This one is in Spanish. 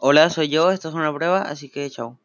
Hola, soy yo, esto es una prueba, así que chao.